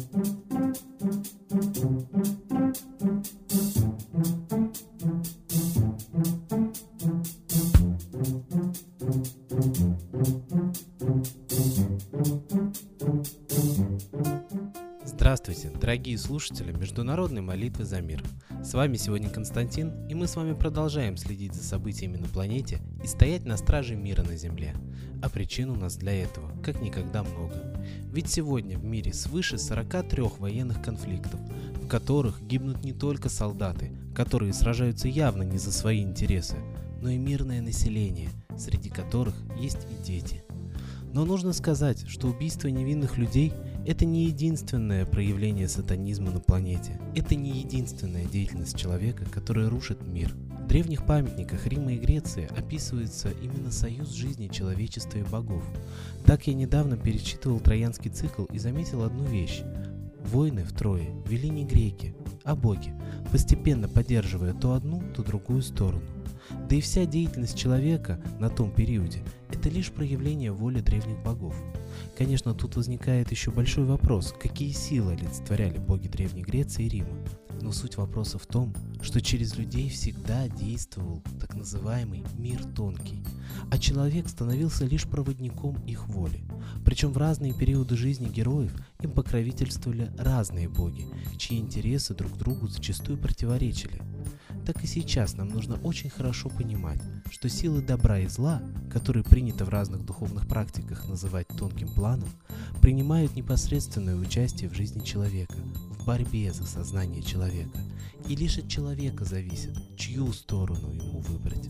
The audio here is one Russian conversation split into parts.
thank you дорогие слушатели Международной молитвы за мир. С вами сегодня Константин, и мы с вами продолжаем следить за событиями на планете и стоять на страже мира на Земле. А причин у нас для этого как никогда много. Ведь сегодня в мире свыше 43 военных конфликтов, в которых гибнут не только солдаты, которые сражаются явно не за свои интересы, но и мирное население, среди которых есть и дети. Но нужно сказать, что убийство невинных людей – это не единственное проявление сатанизма на планете. Это не единственная деятельность человека, которая рушит мир. В древних памятниках Рима и Греции описывается именно союз жизни человечества и богов. Так я недавно перечитывал Троянский цикл и заметил одну вещь. Войны в Трое вели не греки, а боги, постепенно поддерживая то одну, то другую сторону. Да и вся деятельность человека на том периоде – это лишь проявление воли древних богов. Конечно, тут возникает еще большой вопрос, какие силы олицетворяли боги Древней Греции и Рима. Но суть вопроса в том, что через людей всегда действовал так называемый мир тонкий, а человек становился лишь проводником их воли. Причем в разные периоды жизни героев им покровительствовали разные боги, чьи интересы друг другу зачастую противоречили – так и сейчас нам нужно очень хорошо понимать, что силы добра и зла, которые принято в разных духовных практиках называть тонким планом, принимают непосредственное участие в жизни человека, в борьбе за сознание человека. И лишь от человека зависит, чью сторону ему выбрать.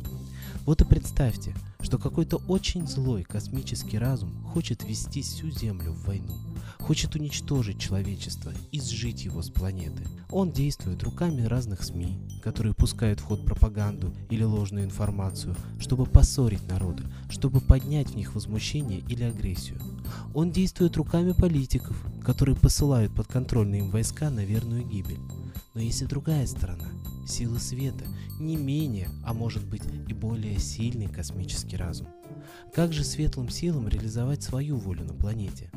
Вот и представьте, что какой-то очень злой космический разум хочет ввести всю Землю в войну, хочет уничтожить человечество и сжить его с планеты. Он действует руками разных СМИ, которые пускают в ход пропаганду или ложную информацию, чтобы поссорить народы, чтобы поднять в них возмущение или агрессию. Он действует руками политиков, которые посылают подконтрольные им войска на верную гибель. Но есть и другая сторона – силы света, не менее, а может быть и более сильный космический разум. Как же светлым силам реализовать свою волю на планете?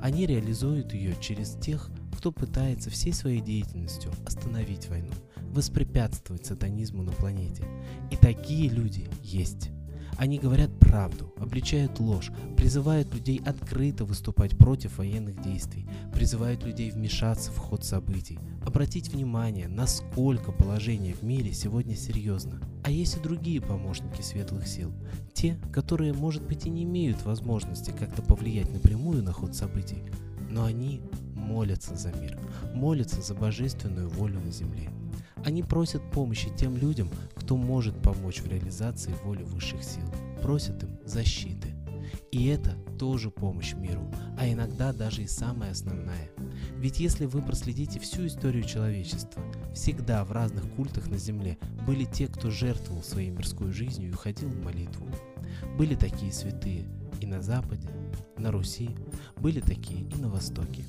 Они реализуют ее через тех, кто пытается всей своей деятельностью остановить войну, воспрепятствовать сатанизму на планете. И такие люди есть. Они говорят правду, обличают ложь, призывают людей открыто выступать против военных действий, призывают людей вмешаться в ход событий, обратить внимание, насколько положение в мире сегодня серьезно. А есть и другие помощники светлых сил, те, которые, может быть, и не имеют возможности как-то повлиять напрямую на ход событий, но они молятся за мир, молятся за божественную волю на земле. Они просят помощи тем людям, кто может помочь в реализации воли высших сил, просят им защиты. И это тоже помощь миру, а иногда даже и самая основная. Ведь если вы проследите всю историю человечества, всегда в разных культах на Земле были те, кто жертвовал своей мирской жизнью и уходил в молитву. Были такие святые и на Западе, на Руси, были такие и на Востоке.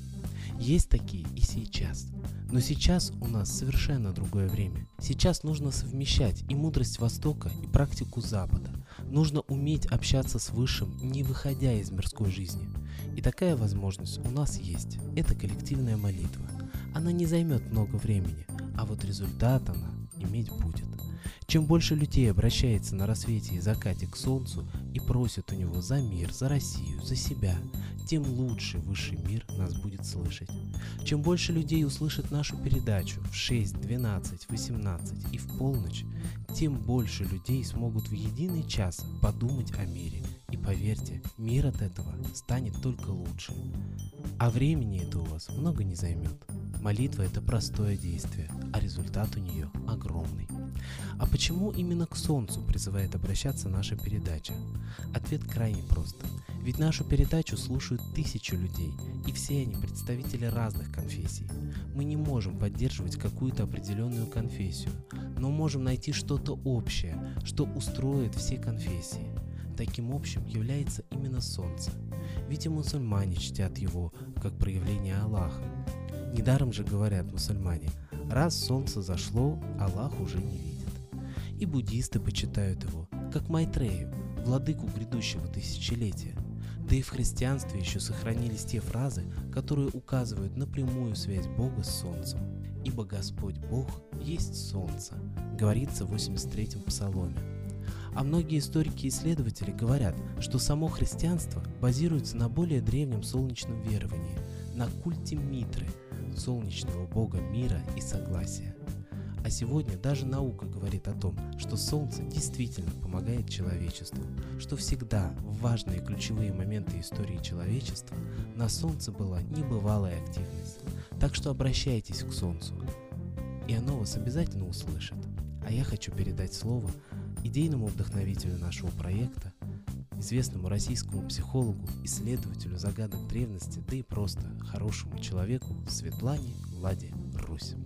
Есть такие и сейчас. Но сейчас у нас совершенно другое время. Сейчас нужно совмещать и мудрость Востока, и практику Запада. Нужно уметь общаться с Высшим, не выходя из мирской жизни. И такая возможность у нас есть. Это коллективная молитва. Она не займет много времени, а вот результат она иметь будет. Чем больше людей обращается на рассвете и закате к Солнцу и просит у него за мир, за Россию, за себя, тем лучше высший мир нас будет слышать. Чем больше людей услышит нашу передачу в 6, 12, 18 и в полночь, тем больше людей смогут в единый час подумать о мире. И поверьте, мир от этого станет только лучше. А времени это у вас много не займет. Молитва – это простое действие, а результат у нее огромный. А почему именно к Солнцу призывает обращаться наша передача? Ответ крайне прост. Ведь нашу передачу слушают тысячи людей, и все они представители разных конфессий. Мы не можем поддерживать какую-то определенную конфессию, но можем найти что-то общее, что устроит все конфессии. Таким общим является именно Солнце. Ведь и мусульмане чтят его как проявление Аллаха. Недаром же говорят мусульмане, раз солнце зашло, Аллах уже не видит и буддисты почитают его, как Майтрею, владыку грядущего тысячелетия. Да и в христианстве еще сохранились те фразы, которые указывают на прямую связь Бога с Солнцем. «Ибо Господь Бог есть Солнце», говорится в 83-м Псаломе. А многие историки и исследователи говорят, что само христианство базируется на более древнем солнечном веровании, на культе Митры, солнечного бога мира и согласия. А сегодня даже наука говорит о том, что Солнце действительно помогает человечеству, что всегда в важные ключевые моменты истории человечества на Солнце была небывалая активность. Так что обращайтесь к Солнцу, и оно вас обязательно услышит. А я хочу передать слово идейному вдохновителю нашего проекта, известному российскому психологу, исследователю загадок древности, да и просто хорошему человеку Светлане Владе Русь.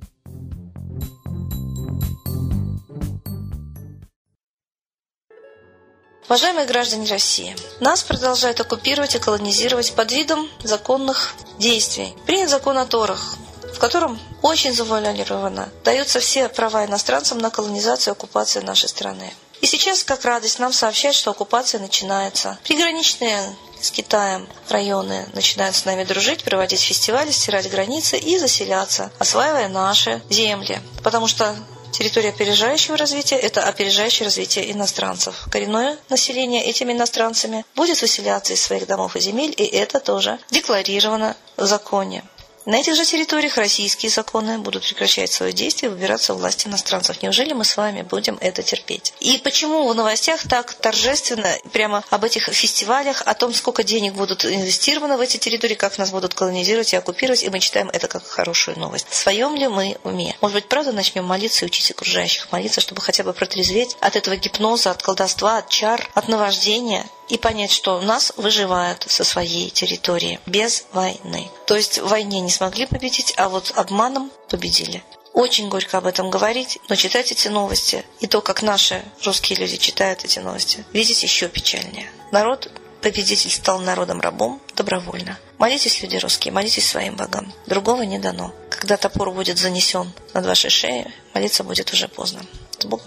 Уважаемые граждане России, нас продолжают оккупировать и колонизировать под видом законных действий. Принят закон о Торах, в котором очень завуалированно даются все права иностранцам на колонизацию и оккупацию нашей страны. И сейчас, как радость, нам сообщают, что оккупация начинается. Приграничные с Китаем районы начинают с нами дружить, проводить фестивали, стирать границы и заселяться, осваивая наши земли. Потому что Территория опережающего развития – это опережающее развитие иностранцев. Коренное население этими иностранцами будет выселяться из своих домов и земель, и это тоже декларировано в законе. На этих же территориях российские законы будут прекращать свое действие и выбираться власти иностранцев. Неужели мы с вами будем это терпеть? И почему в новостях так торжественно прямо об этих фестивалях, о том, сколько денег будут инвестировано в эти территории, как нас будут колонизировать и оккупировать, и мы читаем это как хорошую новость. В своем ли мы уме? Может быть, правда начнем молиться и учить окружающих молиться, чтобы хотя бы протрезветь от этого гипноза, от колдовства, от чар, от наваждения и понять, что нас выживают со своей территории без войны. То есть в войне не смогли победить, а вот обманом победили. Очень горько об этом говорить, но читать эти новости и то, как наши русские люди читают эти новости, видеть еще печальнее. Народ победитель стал народом-рабом добровольно. Молитесь, люди русские, молитесь своим богам. Другого не дано. Когда топор будет занесен над вашей шеей, молиться будет уже поздно. С Богом.